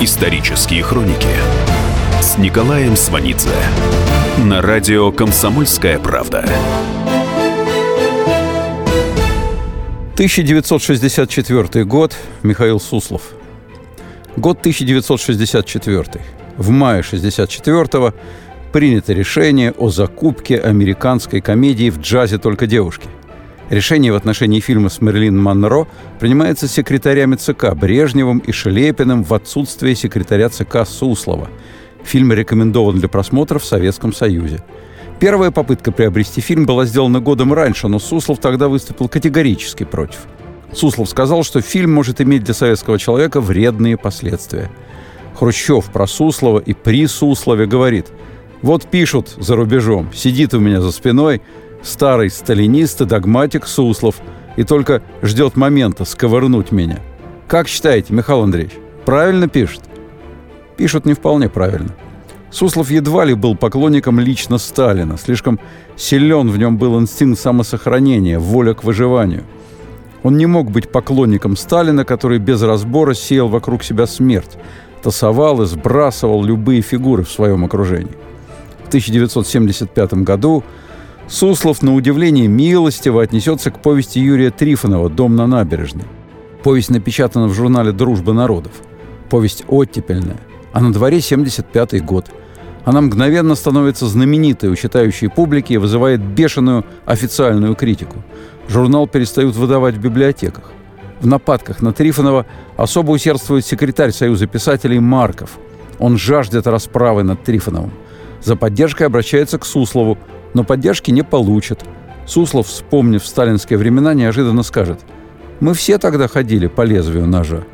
Исторические хроники с Николаем Сванидзе на радио «Комсомольская правда». 1964 год. Михаил Суслов. Год 1964. В мае 64-го принято решение о закупке американской комедии «В джазе только девушки». Решение в отношении фильма с Мерлин Монро принимается секретарями ЦК Брежневым и Шелепиным в отсутствие секретаря ЦК Суслова. Фильм рекомендован для просмотра в Советском Союзе. Первая попытка приобрести фильм была сделана годом раньше, но Суслов тогда выступил категорически против. Суслов сказал, что фильм может иметь для советского человека вредные последствия. Хрущев про Суслова и при Суслове говорит «Вот пишут за рубежом, сидит у меня за спиной, старый сталинист и догматик Суслов и только ждет момента сковырнуть меня. Как считаете, Михаил Андреевич, правильно пишет? Пишут не вполне правильно. Суслов едва ли был поклонником лично Сталина. Слишком силен в нем был инстинкт самосохранения, воля к выживанию. Он не мог быть поклонником Сталина, который без разбора сеял вокруг себя смерть, тасовал и сбрасывал любые фигуры в своем окружении. В 1975 году Суслов, на удивление милостиво, отнесется к повести Юрия Трифонова «Дом на набережной». Повесть напечатана в журнале «Дружба народов». Повесть оттепельная, а на дворе 75-й год. Она мгновенно становится знаменитой у читающей публики и вызывает бешеную официальную критику. Журнал перестают выдавать в библиотеках. В нападках на Трифонова особо усердствует секретарь Союза писателей Марков. Он жаждет расправы над Трифоновым. За поддержкой обращается к Суслову, но поддержки не получит. Суслов, вспомнив сталинские времена, неожиданно скажет «Мы все тогда ходили по лезвию ножа».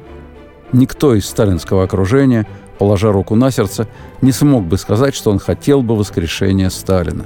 Никто из сталинского окружения, положа руку на сердце, не смог бы сказать, что он хотел бы воскрешения Сталина.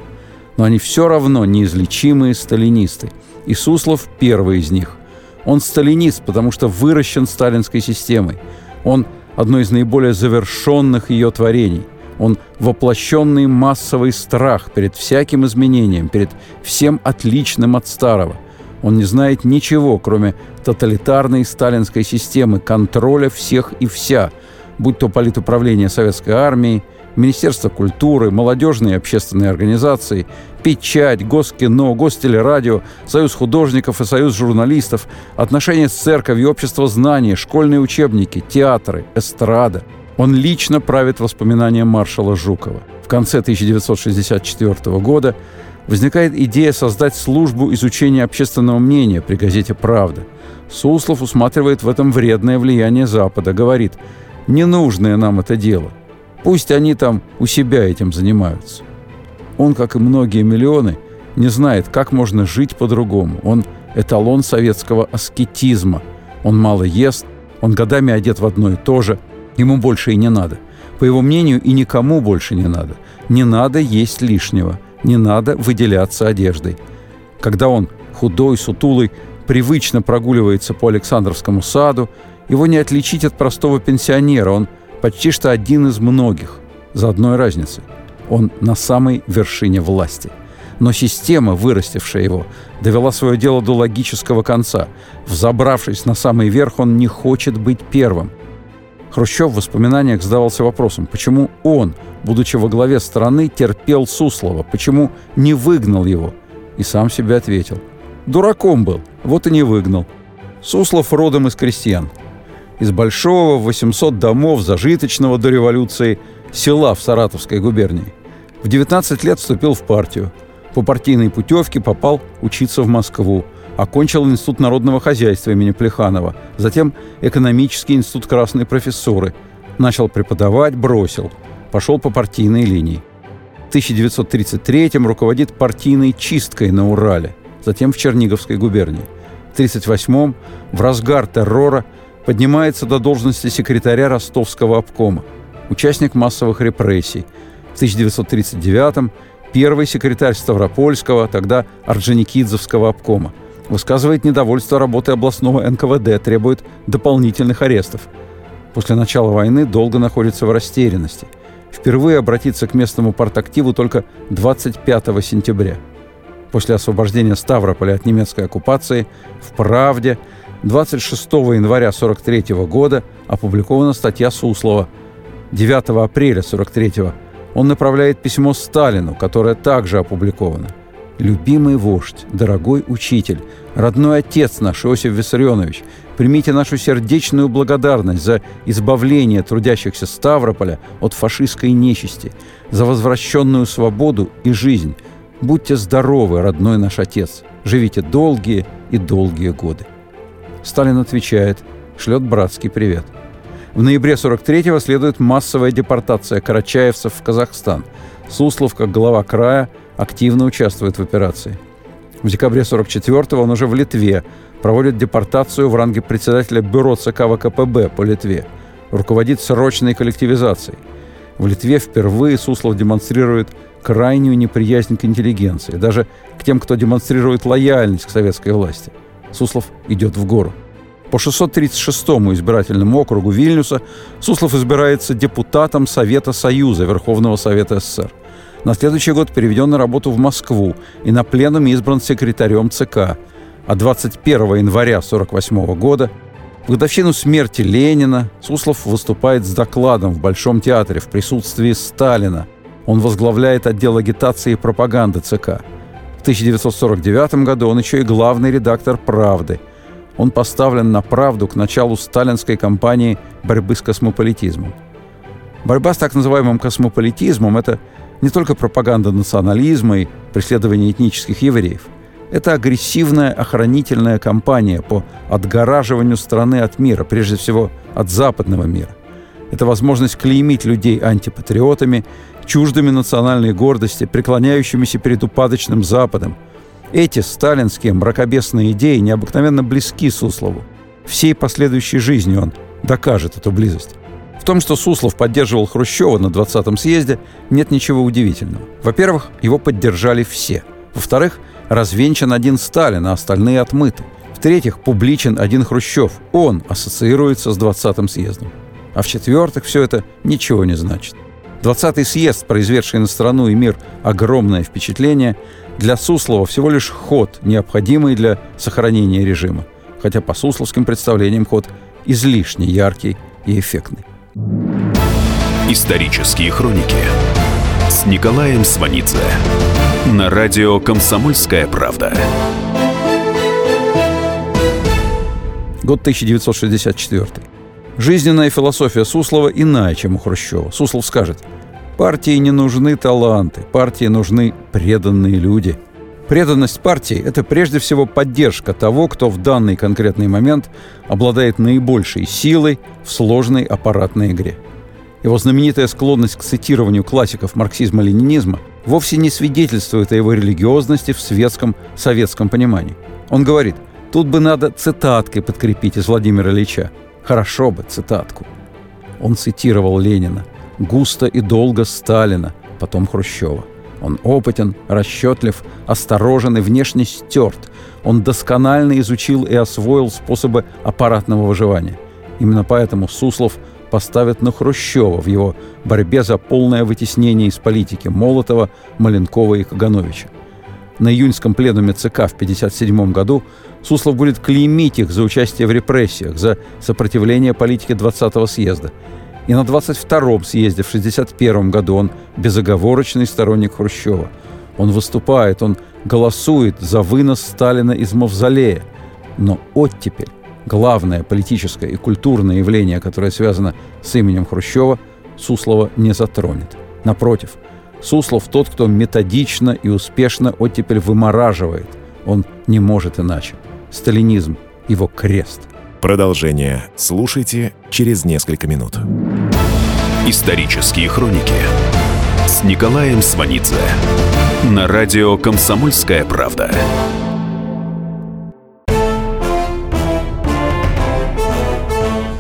Но они все равно неизлечимые сталинисты. И Суслов первый из них. Он сталинист, потому что выращен сталинской системой. Он одно из наиболее завершенных ее творений – он воплощенный массовый страх перед всяким изменением, перед всем отличным от старого. Он не знает ничего, кроме тоталитарной сталинской системы контроля всех и вся, будь то политуправление советской армии, Министерство культуры, молодежные общественные организации, печать, Госкино, Гостелерадио, Союз художников и Союз журналистов, отношения с церковью, общество знаний, школьные учебники, театры, эстрада – он лично правит воспоминанием маршала Жукова. В конце 1964 года возникает идея создать службу изучения общественного мнения при газете «Правда». Суслов усматривает в этом вредное влияние Запада, говорит, «Ненужное нам это дело. Пусть они там у себя этим занимаются». Он, как и многие миллионы, не знает, как можно жить по-другому. Он эталон советского аскетизма. Он мало ест, он годами одет в одно и то же – Ему больше и не надо. По его мнению, и никому больше не надо. Не надо есть лишнего. Не надо выделяться одеждой. Когда он, худой, сутулый, привычно прогуливается по Александровскому саду, его не отличить от простого пенсионера. Он почти что один из многих. За одной разницей. Он на самой вершине власти. Но система, вырастившая его, довела свое дело до логического конца. Взобравшись на самый верх, он не хочет быть первым. Хрущев в воспоминаниях задавался вопросом, почему он, будучи во главе страны, терпел Суслова, почему не выгнал его? И сам себе ответил. Дураком был, вот и не выгнал. Суслов родом из крестьян. Из большого 800 домов зажиточного до революции села в Саратовской губернии. В 19 лет вступил в партию. По партийной путевке попал учиться в Москву – Окончил Институт народного хозяйства имени Плеханова, затем экономический институт красной профессуры. Начал преподавать, бросил. Пошел по партийной линии. В 1933-м руководит партийной чисткой на Урале, затем в Черниговской губернии. В 1938-м в разгар террора поднимается до должности секретаря Ростовского обкома, участник массовых репрессий. В 1939-м первый секретарь Ставропольского, тогда Орджоникидзевского обкома – Высказывает недовольство работой областного НКВД, требует дополнительных арестов. После начала войны долго находится в растерянности. Впервые обратиться к местному партактиву только 25 сентября. После освобождения Ставрополя от немецкой оккупации в «Правде» 26 января 43 года опубликована статья Суслова. 9 апреля 43 он направляет письмо Сталину, которое также опубликовано. «Любимый вождь, дорогой учитель, родной отец наш Иосиф Виссарионович, примите нашу сердечную благодарность за избавление трудящихся Ставрополя от фашистской нечисти, за возвращенную свободу и жизнь. Будьте здоровы, родной наш отец, живите долгие и долгие годы». Сталин отвечает, шлет братский привет. В ноябре 43-го следует массовая депортация карачаевцев в Казахстан. Суслов, как глава края, активно участвует в операции. В декабре 44-го он уже в Литве проводит депортацию в ранге председателя бюро ЦК ВКПБ по Литве. Руководит срочной коллективизацией. В Литве впервые Суслов демонстрирует крайнюю неприязнь к интеллигенции, даже к тем, кто демонстрирует лояльность к советской власти – Суслов идет в гору. По 636-му избирательному округу Вильнюса Суслов избирается депутатом Совета Союза Верховного Совета СССр. На следующий год переведен на работу в Москву и на пленуме избран секретарем ЦК. А 21 января 1948 года, в годовщину смерти Ленина, Суслов выступает с докладом в Большом театре в присутствии Сталина. Он возглавляет отдел агитации и пропаганды ЦК – в 1949 году он еще и главный редактор «Правды». Он поставлен на «Правду» к началу сталинской кампании борьбы с космополитизмом. Борьба с так называемым космополитизмом – это не только пропаганда национализма и преследование этнических евреев. Это агрессивная охранительная кампания по отгораживанию страны от мира, прежде всего от западного мира. Это возможность клеймить людей антипатриотами чуждыми национальной гордости, преклоняющимися перед упадочным Западом. Эти сталинские мракобесные идеи необыкновенно близки Суслову. Всей последующей жизни он докажет эту близость. В том, что Суслов поддерживал Хрущева на 20-м съезде, нет ничего удивительного. Во-первых, его поддержали все. Во-вторых, развенчан один Сталин, а остальные отмыты. В-третьих, публичен один Хрущев. Он ассоциируется с 20-м съездом. А в-четвертых, все это ничего не значит. 20-й съезд, произведший на страну и мир огромное впечатление, для Суслова всего лишь ход, необходимый для сохранения режима. Хотя по сусловским представлениям ход излишне яркий и эффектный. Исторические хроники с Николаем Сванидзе на радио «Комсомольская правда». Год 1964. Жизненная философия Суслова иная, чем у Хрущева. Суслов скажет, партии не нужны таланты, партии нужны преданные люди. Преданность партии – это прежде всего поддержка того, кто в данный конкретный момент обладает наибольшей силой в сложной аппаратной игре. Его знаменитая склонность к цитированию классиков марксизма-ленинизма вовсе не свидетельствует о его религиозности в светском советском понимании. Он говорит, тут бы надо цитаткой подкрепить из Владимира Ильича – Хорошо бы цитатку. Он цитировал Ленина, густо и долго Сталина, потом Хрущева. Он опытен, расчетлив, осторожен и внешне стерт. Он досконально изучил и освоил способы аппаратного выживания. Именно поэтому Суслов поставит на Хрущева в его борьбе за полное вытеснение из политики Молотова, Маленкова и Кагановича. На июньском пленуме ЦК в 1957 году Суслов будет клеймить их за участие в репрессиях, за сопротивление политике 20-го съезда. И на 22-м съезде в 1961 году он безоговорочный сторонник Хрущева. Он выступает, он голосует за вынос Сталина из мавзолея. Но оттепель, главное политическое и культурное явление, которое связано с именем Хрущева, Суслова не затронет. Напротив, Суслов тот, кто методично и успешно оттепель вымораживает. Он не может иначе сталинизм, его крест. Продолжение слушайте через несколько минут. Исторические хроники с Николаем Сванидзе на радио «Комсомольская правда».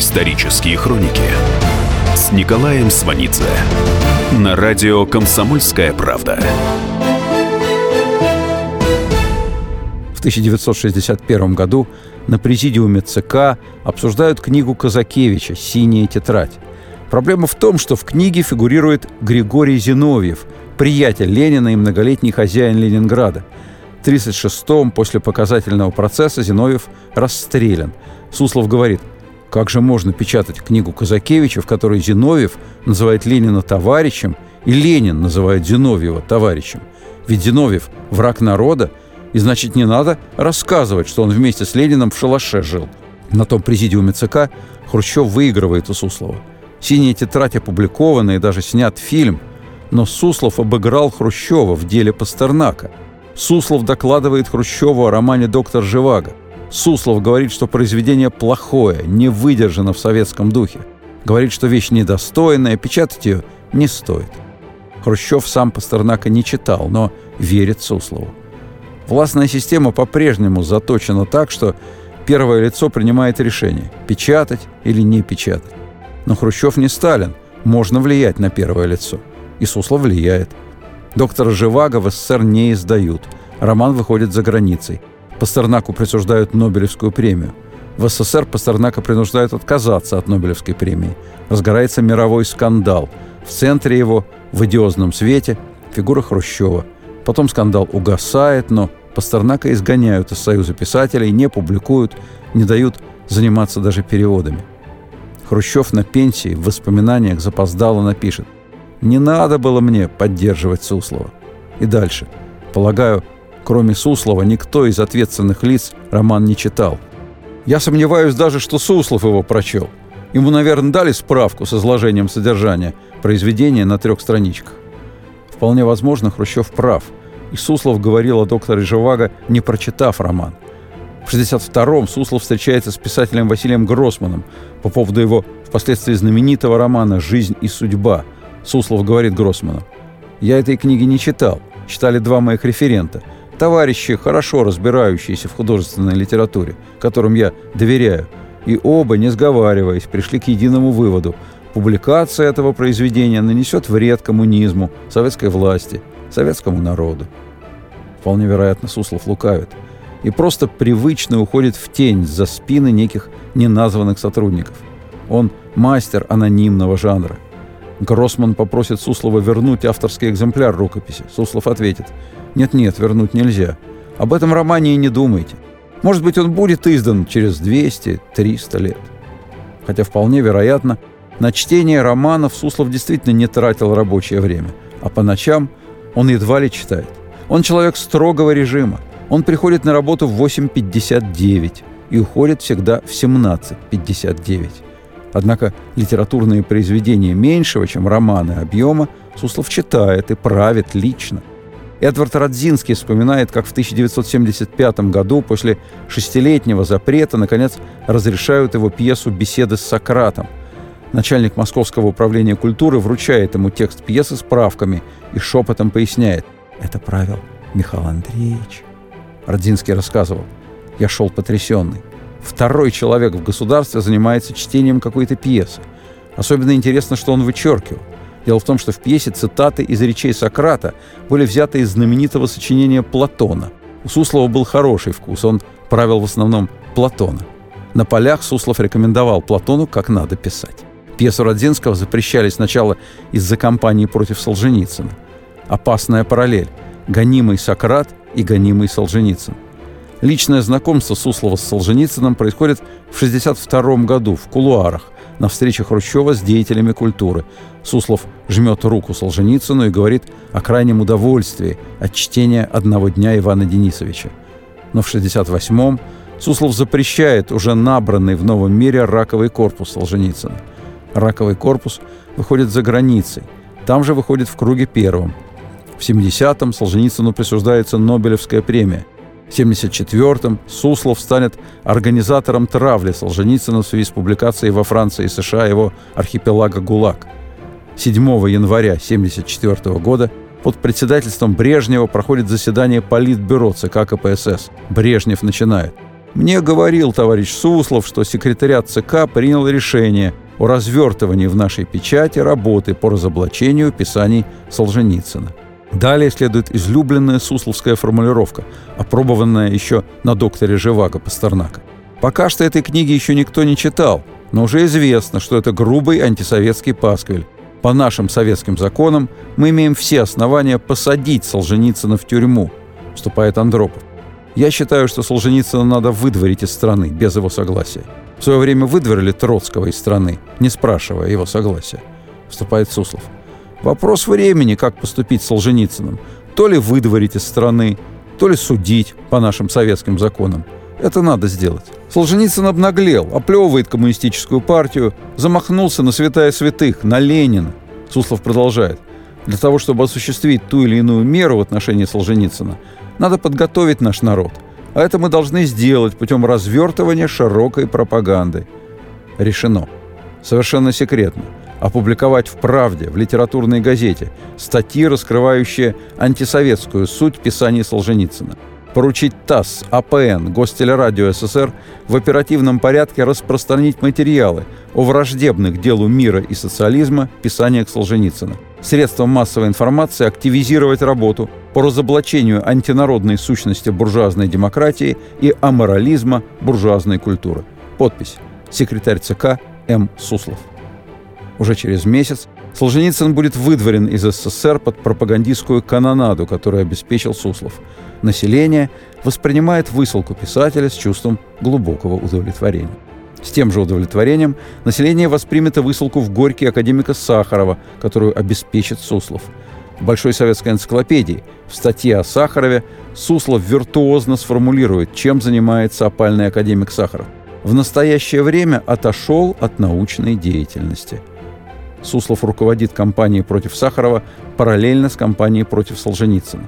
Исторические хроники с Николаем Сванидзе на радио «Комсомольская правда». В 1961 году на президиуме ЦК обсуждают книгу Казакевича «Синяя тетрадь». Проблема в том, что в книге фигурирует Григорий Зиновьев, приятель Ленина и многолетний хозяин Ленинграда. В 1936-м после показательного процесса Зиновьев расстрелян. Суслов говорит, как же можно печатать книгу Казакевича, в которой Зиновьев называет Ленина товарищем, и Ленин называет Зиновьева товарищем? Ведь Зиновьев – враг народа, и значит не надо рассказывать, что он вместе с Лениным в шалаше жил. На том президиуме ЦК Хрущев выигрывает у Суслова – «Синяя тетрадь» опубликована и даже снят фильм, но Суслов обыграл Хрущева в деле Пастернака. Суслов докладывает Хрущеву о романе «Доктор Живаго». Суслов говорит, что произведение плохое, не выдержано в советском духе. Говорит, что вещь недостойная, печатать ее не стоит. Хрущев сам Пастернака не читал, но верит Суслову. Властная система по-прежнему заточена так, что первое лицо принимает решение – печатать или не печатать. Но Хрущев не Сталин. Можно влиять на первое лицо. И Суслов влияет. Доктора Живаго в СССР не издают. Роман выходит за границей. Пастернаку присуждают Нобелевскую премию. В СССР Пастернака принуждают отказаться от Нобелевской премии. Разгорается мировой скандал. В центре его, в идиозном свете, фигура Хрущева. Потом скандал угасает, но Пастернака изгоняют из Союза писателей, не публикуют, не дают заниматься даже переводами. Хрущев на пенсии в воспоминаниях запоздало напишет «Не надо было мне поддерживать Суслова». И дальше. Полагаю, кроме Суслова, никто из ответственных лиц роман не читал. Я сомневаюсь даже, что Суслов его прочел. Ему, наверное, дали справку с изложением содержания произведения на трех страничках. Вполне возможно, Хрущев прав. И Суслов говорил о докторе Живаго, не прочитав роман – в 1962-м Суслов встречается с писателем Василием Гроссманом по поводу его впоследствии знаменитого романа «Жизнь и судьба». Суслов говорит Гроссману, «Я этой книги не читал. Читали два моих референта. Товарищи, хорошо разбирающиеся в художественной литературе, которым я доверяю. И оба, не сговариваясь, пришли к единому выводу. Публикация этого произведения нанесет вред коммунизму, советской власти, советскому народу». Вполне вероятно, Суслов лукавит – и просто привычно уходит в тень за спины неких неназванных сотрудников. Он мастер анонимного жанра. Гроссман попросит Суслова вернуть авторский экземпляр рукописи. Суслов ответит, «Нет-нет, вернуть нельзя. Об этом романе и не думайте. Может быть, он будет издан через 200-300 лет». Хотя вполне вероятно, на чтение романов Суслов действительно не тратил рабочее время, а по ночам он едва ли читает. Он человек строгого режима, он приходит на работу в 8.59 и уходит всегда в 17.59. Однако литературные произведения меньшего, чем романы объема, Суслов читает и правит лично. Эдвард Радзинский вспоминает, как в 1975 году после шестилетнего запрета наконец разрешают его пьесу «Беседы с Сократом». Начальник Московского управления культуры вручает ему текст пьесы с правками и шепотом поясняет «Это правил Михаил Андреевич». Родзинский рассказывал. Я шел потрясенный. Второй человек в государстве занимается чтением какой-то пьесы. Особенно интересно, что он вычеркивал. Дело в том, что в пьесе цитаты из речей Сократа были взяты из знаменитого сочинения Платона. У Суслова был хороший вкус, он правил в основном Платона. На полях Суслов рекомендовал Платону, как надо писать. Пьесу Родзинского запрещали сначала из-за кампании против Солженицына. Опасная параллель. Гонимый Сократ и гонимый Солженицын. Личное знакомство Суслова с Солженицыным происходит в 1962 году в кулуарах на встрече Хрущева с деятелями культуры. Суслов жмет руку Солженицыну и говорит о крайнем удовольствии от чтения «Одного дня» Ивана Денисовича. Но в 1968-м Суслов запрещает уже набранный в новом мире раковый корпус Солженицына. Раковый корпус выходит за границей. Там же выходит в круге первом – в 70-м Солженицыну присуждается Нобелевская премия. В 74-м Суслов станет организатором травли Солженицына в связи с публикацией во Франции и США его архипелага ГУЛАГ. 7 января 1974 года под председательством Брежнева проходит заседание Политбюро ЦК КПСС. Брежнев начинает. Мне говорил товарищ Суслов, что секретариат ЦК принял решение о развертывании в нашей печати работы по разоблачению писаний Солженицына. Далее следует излюбленная сусловская формулировка, опробованная еще на докторе Живаго Пастернака. Пока что этой книги еще никто не читал, но уже известно, что это грубый антисоветский пасквиль. По нашим советским законам мы имеем все основания посадить Солженицына в тюрьму, вступает Андропов. Я считаю, что Солженицына надо выдворить из страны без его согласия. В свое время выдворили Троцкого из страны, не спрашивая его согласия. Вступает Суслов. Вопрос времени, как поступить с Солженицыным. То ли выдворить из страны, то ли судить по нашим советским законам. Это надо сделать. Солженицын обнаглел, оплевывает коммунистическую партию, замахнулся на святая святых, на Ленина. Суслов продолжает. Для того, чтобы осуществить ту или иную меру в отношении Солженицына, надо подготовить наш народ. А это мы должны сделать путем развертывания широкой пропаганды. Решено. Совершенно секретно. Опубликовать в «Правде», в литературной газете, статьи, раскрывающие антисоветскую суть писаний Солженицына поручить ТАСС, АПН, Гостелерадио СССР в оперативном порядке распространить материалы о враждебных делу мира и социализма писаниях Солженицына. Средством массовой информации активизировать работу по разоблачению антинародной сущности буржуазной демократии и аморализма буржуазной культуры. Подпись. Секретарь ЦК М. Суслов. Уже через месяц Солженицын будет выдворен из СССР под пропагандистскую канонаду, которую обеспечил Суслов. Население воспринимает высылку писателя с чувством глубокого удовлетворения. С тем же удовлетворением население воспримет и высылку в Горький академика Сахарова, которую обеспечит Суслов. В Большой советской энциклопедии в статье о Сахарове Суслов виртуозно сформулирует, чем занимается опальный академик Сахаров. В настоящее время отошел от научной деятельности. Суслов руководит кампанией против Сахарова параллельно с кампанией против Солженицына.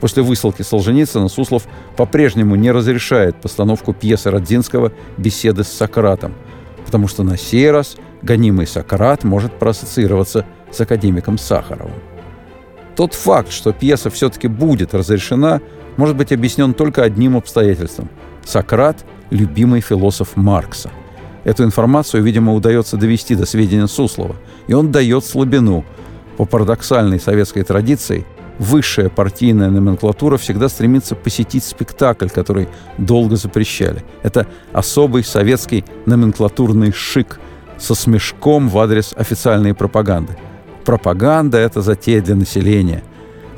После высылки Солженицына Суслов по-прежнему не разрешает постановку пьесы Родзинского «Беседы с Сократом», потому что на сей раз гонимый Сократ может проассоциироваться с академиком Сахаровым. Тот факт, что пьеса все-таки будет разрешена, может быть объяснен только одним обстоятельством. Сократ – любимый философ Маркса. Эту информацию, видимо, удается довести до сведения Суслова, и он дает слабину. По парадоксальной советской традиции – высшая партийная номенклатура всегда стремится посетить спектакль, который долго запрещали. Это особый советский номенклатурный шик со смешком в адрес официальной пропаганды. Пропаганда – это затея для населения.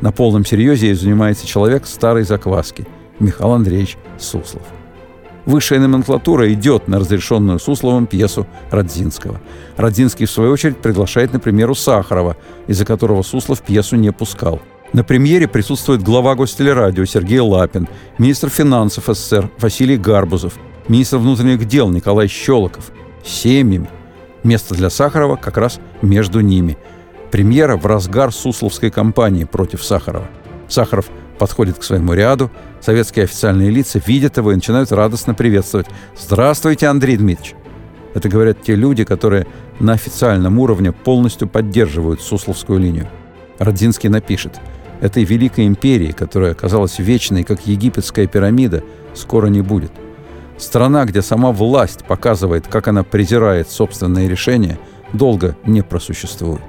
На полном серьезе ей занимается человек старой закваски – Михаил Андреевич Суслов. Высшая номенклатура идет на разрешенную Сусловым пьесу Родзинского. Родзинский, в свою очередь, приглашает, например, у Сахарова, из-за которого Суслов пьесу не пускал – на премьере присутствует глава Гостелерадио Сергей Лапин, министр финансов СССР Василий Гарбузов, министр внутренних дел Николай Щелоков. Семьями. Место для Сахарова как раз между ними. Премьера в разгар Сусловской кампании против Сахарова. Сахаров подходит к своему ряду, советские официальные лица видят его и начинают радостно приветствовать. «Здравствуйте, Андрей Дмитриевич!» Это говорят те люди, которые на официальном уровне полностью поддерживают Сусловскую линию. Родзинский напишет – Этой великой империи, которая казалась вечной, как египетская пирамида, скоро не будет. Страна, где сама власть показывает, как она презирает собственные решения, долго не просуществует.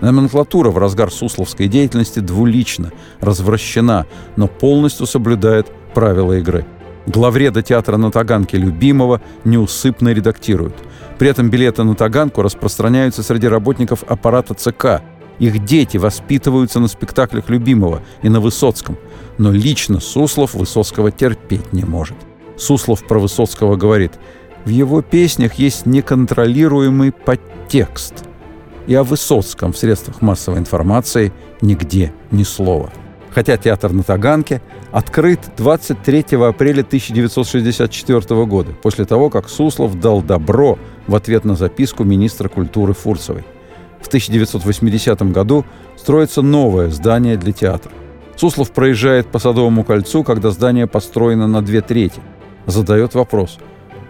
Номенклатура в разгар сусловской деятельности двулична, развращена, но полностью соблюдает правила игры. Главреда театра на Таганке любимого неусыпно редактируют. При этом билеты на Таганку распространяются среди работников аппарата ЦК – их дети воспитываются на спектаклях любимого и на Высоцком. Но лично Суслов Высоцкого терпеть не может. Суслов про Высоцкого говорит, в его песнях есть неконтролируемый подтекст. И о Высоцком в средствах массовой информации нигде ни слова. Хотя театр на Таганке открыт 23 апреля 1964 года, после того, как Суслов дал добро в ответ на записку министра культуры Фурцевой – в 1980 году строится новое здание для театра. Суслов проезжает по Садовому кольцу, когда здание построено на две трети. Задает вопрос,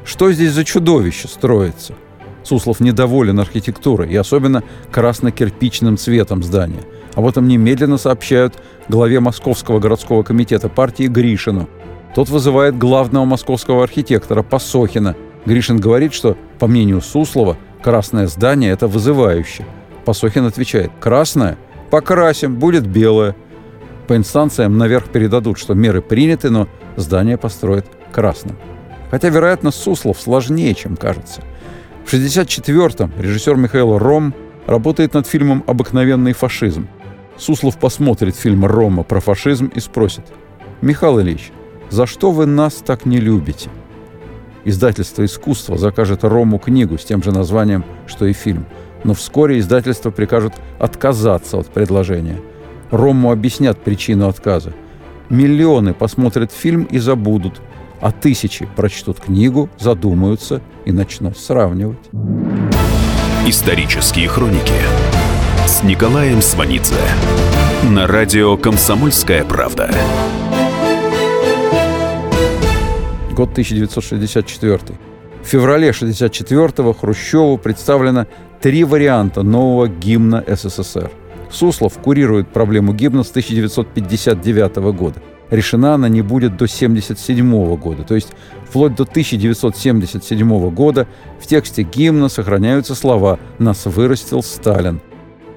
что здесь за чудовище строится? Суслов недоволен архитектурой и особенно красно-кирпичным цветом здания. Об этом немедленно сообщают главе Московского городского комитета партии Гришину. Тот вызывает главного московского архитектора Посохина. Гришин говорит, что, по мнению Суслова, красное здание – это вызывающе. Посохин отвечает «Красное? Покрасим, будет белое». По инстанциям наверх передадут, что меры приняты, но здание построят красным. Хотя, вероятно, Суслов сложнее, чем кажется. В 1964-м режиссер Михаил Ром работает над фильмом «Обыкновенный фашизм». Суслов посмотрит фильм Рома про фашизм и спросит «Михаил Ильич, за что вы нас так не любите?» Издательство «Искусство» закажет Рому книгу с тем же названием, что и фильм. Но вскоре издательство прикажет отказаться от предложения. Рому объяснят причину отказа. Миллионы посмотрят фильм и забудут, а тысячи прочтут книгу, задумаются и начнут сравнивать. Исторические хроники с Николаем Сванидзе на радио «Комсомольская правда». Год 1964. В феврале 1964-го Хрущеву представлено три варианта нового гимна СССР. Суслов курирует проблему гимна с 1959 года. Решена она не будет до 1977 года. То есть вплоть до 1977 года в тексте гимна сохраняются слова «Нас вырастил Сталин».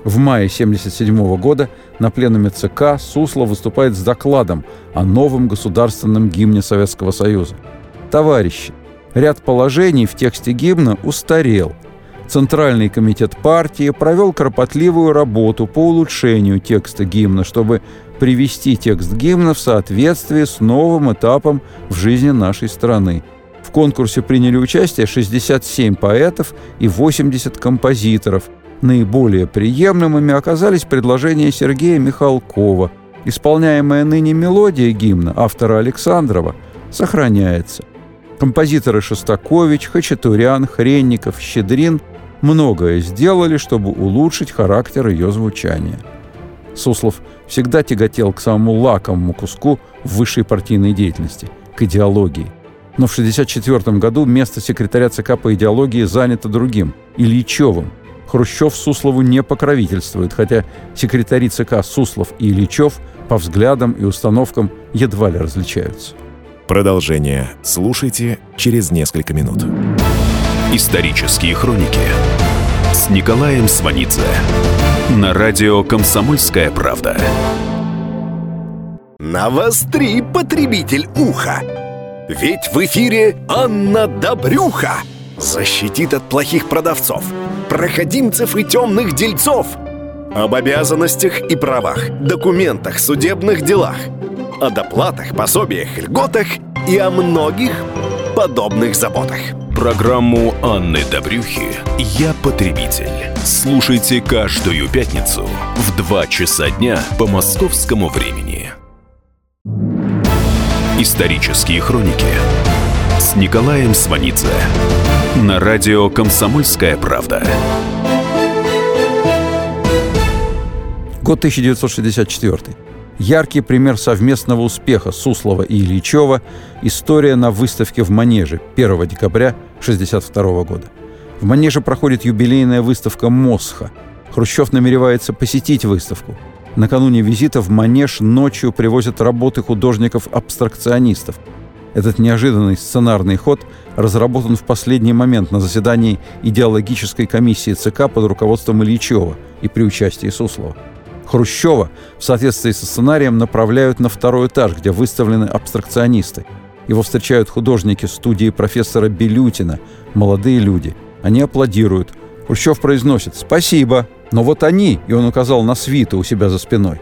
В мае 1977 года на пленуме ЦК Суслов выступает с докладом о новом государственном гимне Советского Союза. Товарищи, ряд положений в тексте гимна устарел. Центральный комитет партии провел кропотливую работу по улучшению текста гимна, чтобы привести текст гимна в соответствие с новым этапом в жизни нашей страны. В конкурсе приняли участие 67 поэтов и 80 композиторов – Наиболее приемлемыми оказались предложения Сергея Михалкова. Исполняемая ныне мелодия гимна автора Александрова сохраняется. Композиторы Шостакович, Хачатурян, Хренников, Щедрин многое сделали, чтобы улучшить характер ее звучания. Суслов всегда тяготел к самому лакомому куску высшей партийной деятельности – к идеологии. Но в 1964 году место секретаря ЦК по идеологии занято другим – Ильичевым – Хрущев Суслову не покровительствует, хотя секретари ЦК Суслов и Ильичев по взглядам и установкам едва ли различаются. Продолжение слушайте через несколько минут. Исторические хроники с Николаем Сванидзе на радио «Комсомольская правда». Навостри, потребитель уха! Ведь в эфире Анна Добрюха защитит от плохих продавцов – проходимцев и темных дельцов, об обязанностях и правах, документах, судебных делах, о доплатах, пособиях, льготах и о многих подобных заботах. Программу Анны Добрюхи «Я потребитель». Слушайте каждую пятницу в 2 часа дня по московскому времени. Исторические хроники с Николаем Сванидзе на радио «Комсомольская правда». Год 1964. Яркий пример совместного успеха Суслова и Ильичева – история на выставке в Манеже 1 декабря 1962 года. В Манеже проходит юбилейная выставка «Мосха». Хрущев намеревается посетить выставку. Накануне визита в Манеж ночью привозят работы художников-абстракционистов – этот неожиданный сценарный ход разработан в последний момент на заседании идеологической комиссии ЦК под руководством Ильичева и при участии Суслова. Хрущева в соответствии со сценарием направляют на второй этаж, где выставлены абстракционисты. Его встречают художники студии профессора Белютина, молодые люди. Они аплодируют. Хрущев произносит «Спасибо». Но вот они, и он указал на свиту у себя за спиной,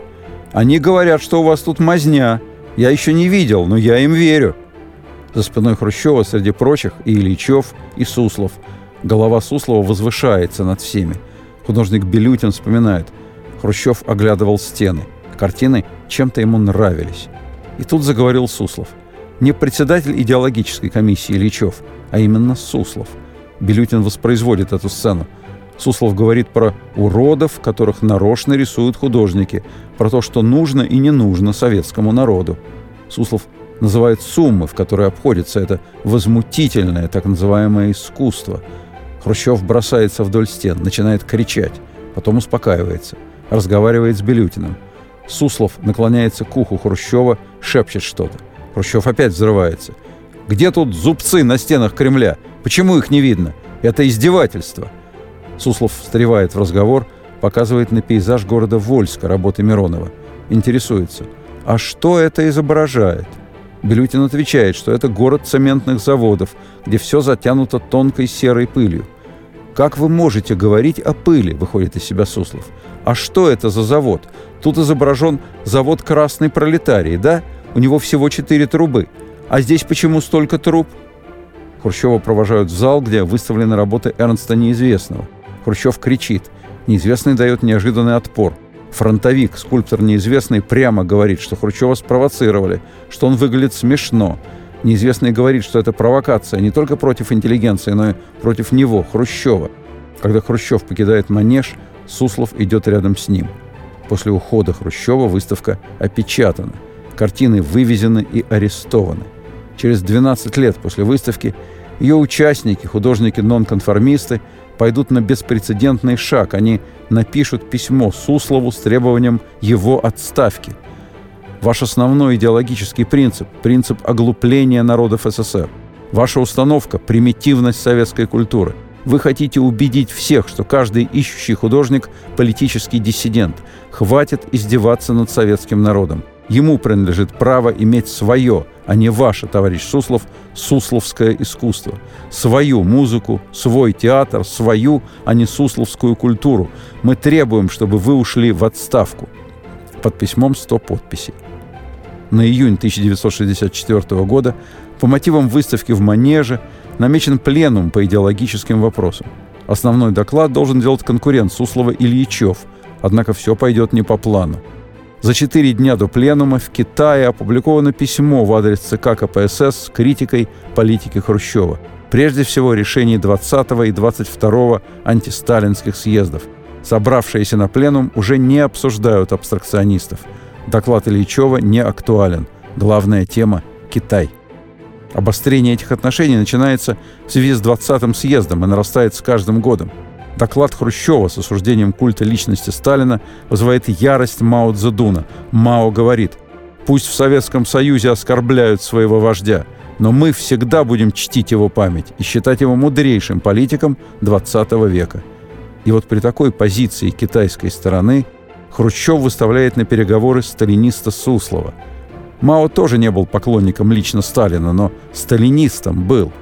они говорят, что у вас тут мазня. Я еще не видел, но я им верю. За спиной Хрущева среди прочих и Ильичев, и Суслов. Голова Суслова возвышается над всеми. Художник Белютин вспоминает. Хрущев оглядывал стены. Картины чем-то ему нравились. И тут заговорил Суслов. Не председатель идеологической комиссии Ильичев, а именно Суслов. Белютин воспроизводит эту сцену. Суслов говорит про уродов, которых нарочно рисуют художники, про то, что нужно и не нужно советскому народу. Суслов называют суммы, в которые обходится это возмутительное так называемое искусство. Хрущев бросается вдоль стен, начинает кричать, потом успокаивается, разговаривает с Белютиным. Суслов наклоняется к уху Хрущева, шепчет что-то. Хрущев опять взрывается. «Где тут зубцы на стенах Кремля? Почему их не видно? Это издевательство!» Суслов встревает в разговор, показывает на пейзаж города Вольска работы Миронова. Интересуется, а что это изображает? Белютин отвечает, что это город цементных заводов, где все затянуто тонкой серой пылью. «Как вы можете говорить о пыли?» – выходит из себя Суслов. «А что это за завод? Тут изображен завод «Красный пролетарий», да? У него всего четыре трубы. А здесь почему столько труб?» Хрущева провожают в зал, где выставлены работы Эрнста Неизвестного. Хрущев кричит. Неизвестный дает неожиданный отпор – Фронтовик, скульптор неизвестный, прямо говорит, что Хрущева спровоцировали, что он выглядит смешно. Неизвестный говорит, что это провокация не только против интеллигенции, но и против него, Хрущева. Когда Хрущев покидает манеж, Суслов идет рядом с ним. После ухода Хрущева выставка опечатана. Картины вывезены и арестованы. Через 12 лет после выставки ее участники, художники-нонконформисты, пойдут на беспрецедентный шаг. Они напишут письмо Суслову с требованием его отставки. Ваш основной идеологический принцип – принцип оглупления народов СССР. Ваша установка – примитивность советской культуры. Вы хотите убедить всех, что каждый ищущий художник – политический диссидент. Хватит издеваться над советским народом. Ему принадлежит право иметь свое, а не ваше, товарищ Суслов, сусловское искусство. Свою музыку, свой театр, свою, а не сусловскую культуру. Мы требуем, чтобы вы ушли в отставку. Под письмом 100 подписей. На июнь 1964 года по мотивам выставки в Манеже намечен пленум по идеологическим вопросам. Основной доклад должен делать конкурент Суслова Ильичев, однако все пойдет не по плану. За четыре дня до пленума в Китае опубликовано письмо в адрес ЦК КПСС с критикой политики Хрущева. Прежде всего, решений 20 и 22 антисталинских съездов. Собравшиеся на пленум уже не обсуждают абстракционистов. Доклад Ильичева не актуален. Главная тема – Китай. Обострение этих отношений начинается в связи с 20-м съездом и нарастает с каждым годом. Доклад Хрущева с осуждением культа личности Сталина вызывает ярость Мао Цзэдуна. Мао говорит, «Пусть в Советском Союзе оскорбляют своего вождя, но мы всегда будем чтить его память и считать его мудрейшим политиком XX века». И вот при такой позиции китайской стороны Хрущев выставляет на переговоры сталиниста Суслова. Мао тоже не был поклонником лично Сталина, но сталинистом был –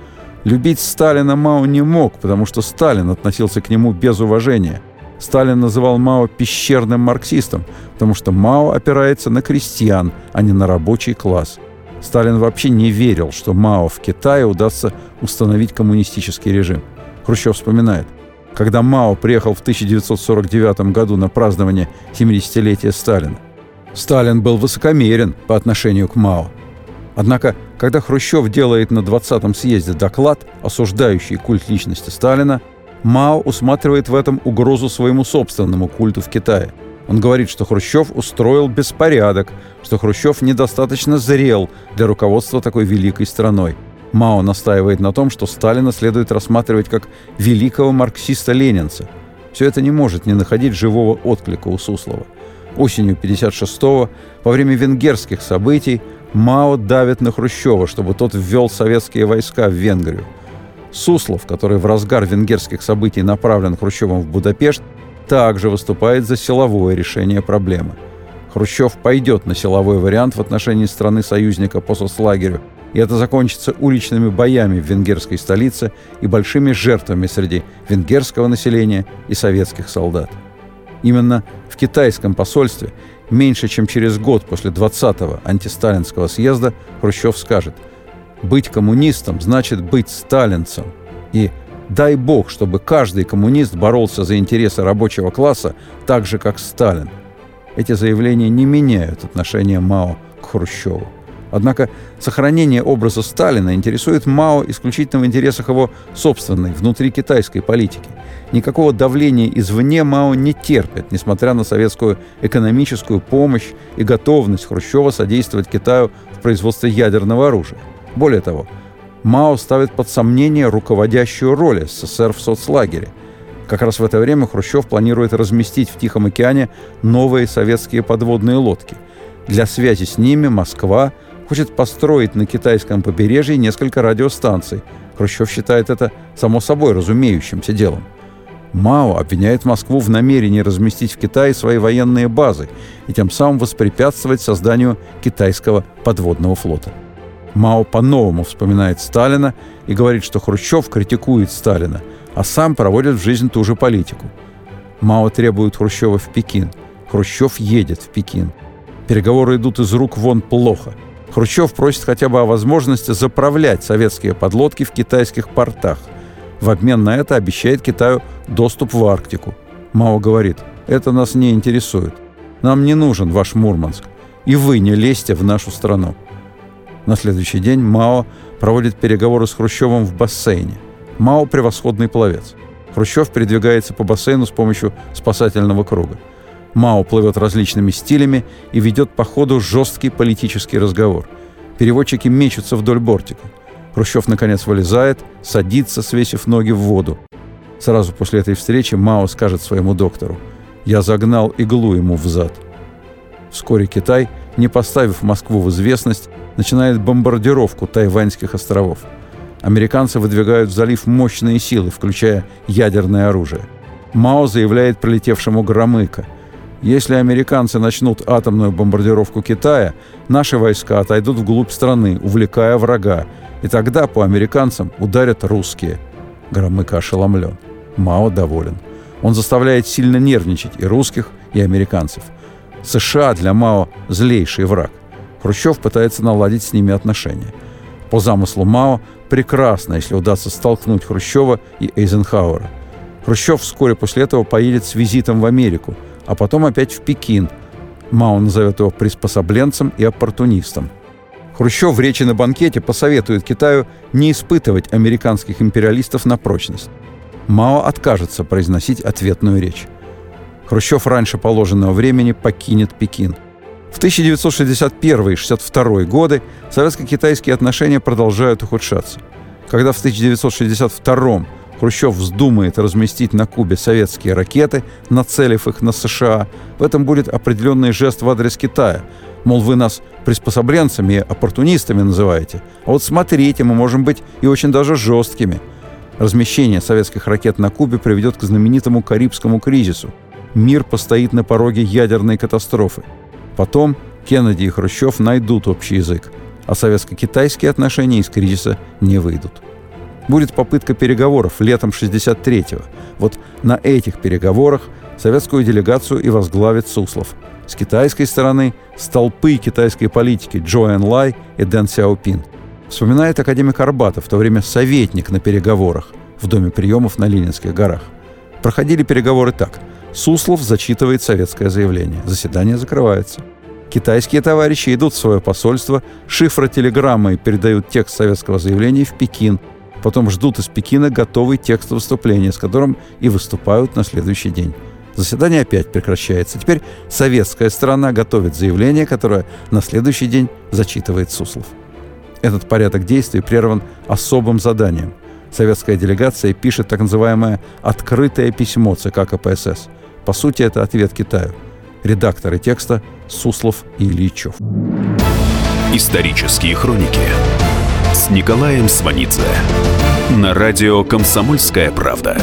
Любить Сталина Мао не мог, потому что Сталин относился к нему без уважения. Сталин называл Мао пещерным марксистом, потому что Мао опирается на крестьян, а не на рабочий класс. Сталин вообще не верил, что Мао в Китае удастся установить коммунистический режим. Хрущев вспоминает, когда Мао приехал в 1949 году на празднование 70-летия Сталина. Сталин был высокомерен по отношению к Мао. Однако, когда Хрущев делает на 20-м съезде доклад, осуждающий культ личности Сталина, Мао усматривает в этом угрозу своему собственному культу в Китае. Он говорит, что Хрущев устроил беспорядок, что Хрущев недостаточно зрел для руководства такой великой страной. Мао настаивает на том, что Сталина следует рассматривать как великого марксиста-ленинца. Все это не может не находить живого отклика у Суслова. Осенью 56-го, во время венгерских событий, Мао давит на Хрущева, чтобы тот ввел советские войска в Венгрию. Суслов, который в разгар венгерских событий направлен Хрущевым в Будапешт, также выступает за силовое решение проблемы. Хрущев пойдет на силовой вариант в отношении страны-союзника по соцлагерю, и это закончится уличными боями в венгерской столице и большими жертвами среди венгерского населения и советских солдат. Именно в китайском посольстве меньше чем через год после 20-го антисталинского съезда Хрущев скажет «Быть коммунистом значит быть сталинцем». И «Дай бог, чтобы каждый коммунист боролся за интересы рабочего класса так же, как Сталин». Эти заявления не меняют отношение Мао к Хрущеву. Однако сохранение образа Сталина интересует Мао исключительно в интересах его собственной, внутри китайской политики. Никакого давления извне Мао не терпит, несмотря на советскую экономическую помощь и готовность Хрущева содействовать Китаю в производстве ядерного оружия. Более того, Мао ставит под сомнение руководящую роль СССР в соцлагере. Как раз в это время Хрущев планирует разместить в Тихом океане новые советские подводные лодки. Для связи с ними Москва хочет построить на китайском побережье несколько радиостанций. Хрущев считает это само собой разумеющимся делом. Мао обвиняет Москву в намерении разместить в Китае свои военные базы и тем самым воспрепятствовать созданию китайского подводного флота. Мао по-новому вспоминает Сталина и говорит, что Хрущев критикует Сталина, а сам проводит в жизнь ту же политику. Мао требует Хрущева в Пекин. Хрущев едет в Пекин. Переговоры идут из рук вон плохо. Хрущев просит хотя бы о возможности заправлять советские подлодки в китайских портах. В обмен на это обещает Китаю доступ в Арктику. Мао говорит, это нас не интересует. Нам не нужен ваш Мурманск. И вы не лезьте в нашу страну. На следующий день Мао проводит переговоры с Хрущевым в бассейне. Мао – превосходный пловец. Хрущев передвигается по бассейну с помощью спасательного круга. Мао плывет различными стилями и ведет по ходу жесткий политический разговор. Переводчики мечутся вдоль бортика. Хрущев, наконец, вылезает, садится, свесив ноги в воду. Сразу после этой встречи Мао скажет своему доктору «Я загнал иглу ему в зад». Вскоре Китай, не поставив Москву в известность, начинает бомбардировку Тайваньских островов. Американцы выдвигают в залив мощные силы, включая ядерное оружие. Мао заявляет прилетевшему Громыко «Если американцы начнут атомную бомбардировку Китая, наши войска отойдут вглубь страны, увлекая врага, и тогда по американцам ударят русские». Громыко ошеломлен. Мао доволен. Он заставляет сильно нервничать и русских, и американцев. США для Мао – злейший враг. Хрущев пытается наладить с ними отношения. По замыслу Мао, прекрасно, если удастся столкнуть Хрущева и Эйзенхауэра. Хрущев вскоре после этого поедет с визитом в Америку, а потом опять в Пекин. Мао назовет его приспособленцем и оппортунистом. Хрущев в речи на банкете посоветует Китаю не испытывать американских империалистов на прочность. Мао откажется произносить ответную речь. Хрущев раньше положенного времени покинет Пекин – в 1961 и 1962 годы советско-китайские отношения продолжают ухудшаться. Когда в 1962 Хрущев вздумает разместить на Кубе советские ракеты, нацелив их на США, в этом будет определенный жест в адрес Китая. Мол, вы нас приспособленцами и оппортунистами называете. А вот смотрите, мы можем быть и очень даже жесткими. Размещение советских ракет на Кубе приведет к знаменитому Карибскому кризису. Мир постоит на пороге ядерной катастрофы. Потом Кеннеди и Хрущев найдут общий язык, а советско-китайские отношения из кризиса не выйдут. Будет попытка переговоров летом 63-го. Вот на этих переговорах советскую делегацию и возглавит Суслов. С китайской стороны – столпы китайской политики Джоэн Лай и Дэн Сяопин. Вспоминает академик Арбатов, в то время советник на переговорах в Доме приемов на Ленинских горах. Проходили переговоры так – Суслов зачитывает советское заявление. Заседание закрывается. Китайские товарищи идут в свое посольство, шифротелеграммой передают текст советского заявления в Пекин. Потом ждут из Пекина готовый текст выступления, с которым и выступают на следующий день. Заседание опять прекращается. Теперь советская сторона готовит заявление, которое на следующий день зачитывает Суслов. Этот порядок действий прерван особым заданием. Советская делегация пишет так называемое «открытое письмо ЦК КПСС», по сути, это ответ Китаю. Редакторы текста Суслов и Ильичев. Исторические хроники с Николаем Сванидзе на радио «Комсомольская правда».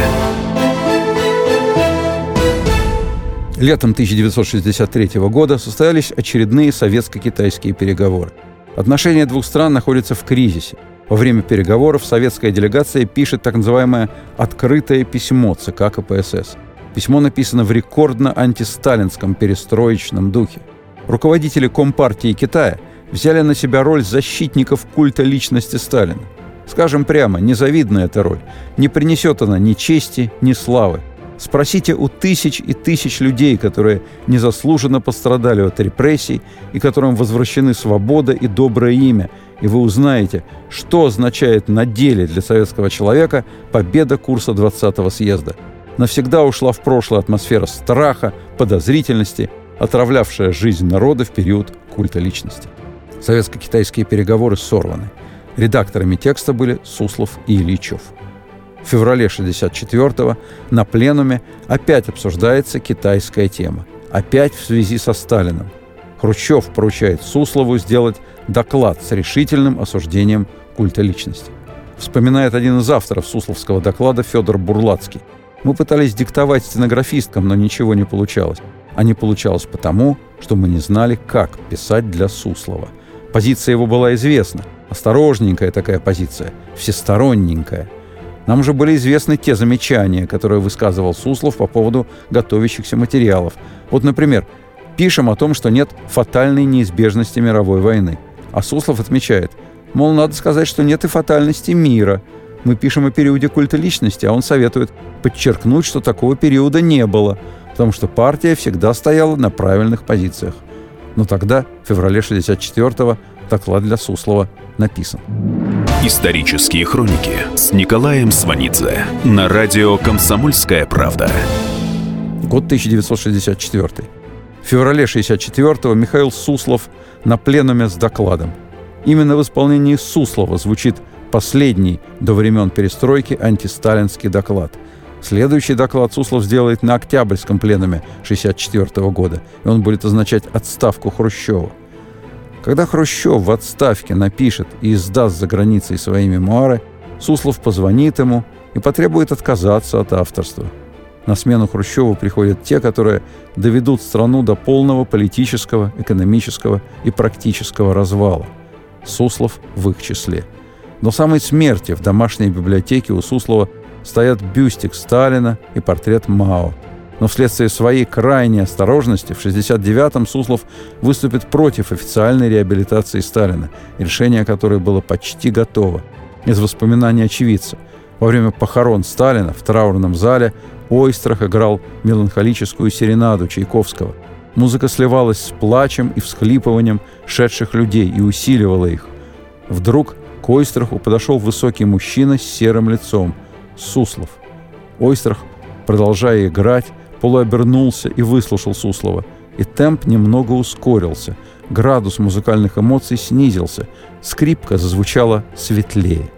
Летом 1963 года состоялись очередные советско-китайские переговоры. Отношения двух стран находятся в кризисе. Во время переговоров советская делегация пишет так называемое «открытое письмо ЦК КПСС». Письмо написано в рекордно антисталинском перестроечном духе. Руководители Компартии Китая взяли на себя роль защитников культа личности Сталина. Скажем прямо, незавидная эта роль. Не принесет она ни чести, ни славы. Спросите у тысяч и тысяч людей, которые незаслуженно пострадали от репрессий и которым возвращены свобода и доброе имя, и вы узнаете, что означает на деле для советского человека победа курса 20-го съезда – навсегда ушла в прошлое атмосфера страха, подозрительности, отравлявшая жизнь народа в период культа личности. Советско-китайские переговоры сорваны. Редакторами текста были Суслов и Ильичев. В феврале 64-го на пленуме опять обсуждается китайская тема. Опять в связи со Сталиным. Хрущев поручает Суслову сделать доклад с решительным осуждением культа личности. Вспоминает один из авторов Сусловского доклада Федор Бурлацкий. Мы пытались диктовать стенографисткам, но ничего не получалось. А не получалось потому, что мы не знали, как писать для Суслова. Позиция его была известна. Осторожненькая такая позиция, всесторонненькая. Нам уже были известны те замечания, которые высказывал Суслов по поводу готовящихся материалов. Вот, например, пишем о том, что нет фатальной неизбежности мировой войны. А Суслов отмечает, мол, надо сказать, что нет и фатальности мира. Мы пишем о периоде культа личности, а он советует подчеркнуть, что такого периода не было, потому что партия всегда стояла на правильных позициях. Но тогда, в феврале 64-го, доклад для Суслова написан. Исторические хроники с Николаем Сванидзе на радио «Комсомольская правда». Год 1964. В феврале 64-го Михаил Суслов на пленуме с докладом. Именно в исполнении Суслова звучит последний до времен перестройки антисталинский доклад. Следующий доклад Суслов сделает на Октябрьском пленуме 1964 года, и он будет означать отставку Хрущева. Когда Хрущев в отставке напишет и издаст за границей свои мемуары, Суслов позвонит ему и потребует отказаться от авторства. На смену Хрущеву приходят те, которые доведут страну до полного политического, экономического и практического развала. Суслов в их числе – до самой смерти в домашней библиотеке у Суслова стоят бюстик Сталина и портрет Мао. Но вследствие своей крайней осторожности в 1969-м Суслов выступит против официальной реабилитации Сталина, решение которой было почти готово. Из воспоминаний очевидца. Во время похорон Сталина в траурном зале Ойстрах играл меланхолическую серенаду Чайковского. Музыка сливалась с плачем и всхлипыванием шедших людей и усиливала их. Вдруг к Ойстраху подошел высокий мужчина с серым лицом, Суслов. Ойстрах, продолжая играть, полуобернулся и выслушал Суслова. И темп немного ускорился. Градус музыкальных эмоций снизился. Скрипка зазвучала светлее.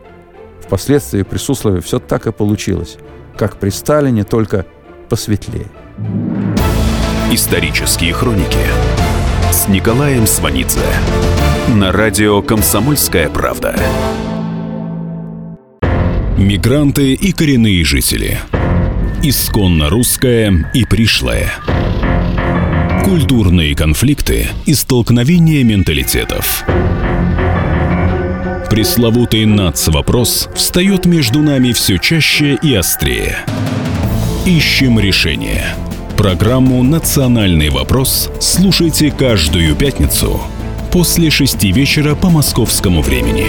Впоследствии при Суслове все так и получилось. Как при Сталине, только посветлее. Исторические хроники с Николаем Сванидзе на радио «Комсомольская правда». Мигранты и коренные жители. Исконно русская и пришлая. Культурные конфликты и столкновения менталитетов. Пресловутый НАЦ-вопрос встает между нами все чаще и острее. Ищем решение. Программу «Национальный вопрос» слушайте каждую пятницу – после шести вечера по московскому времени.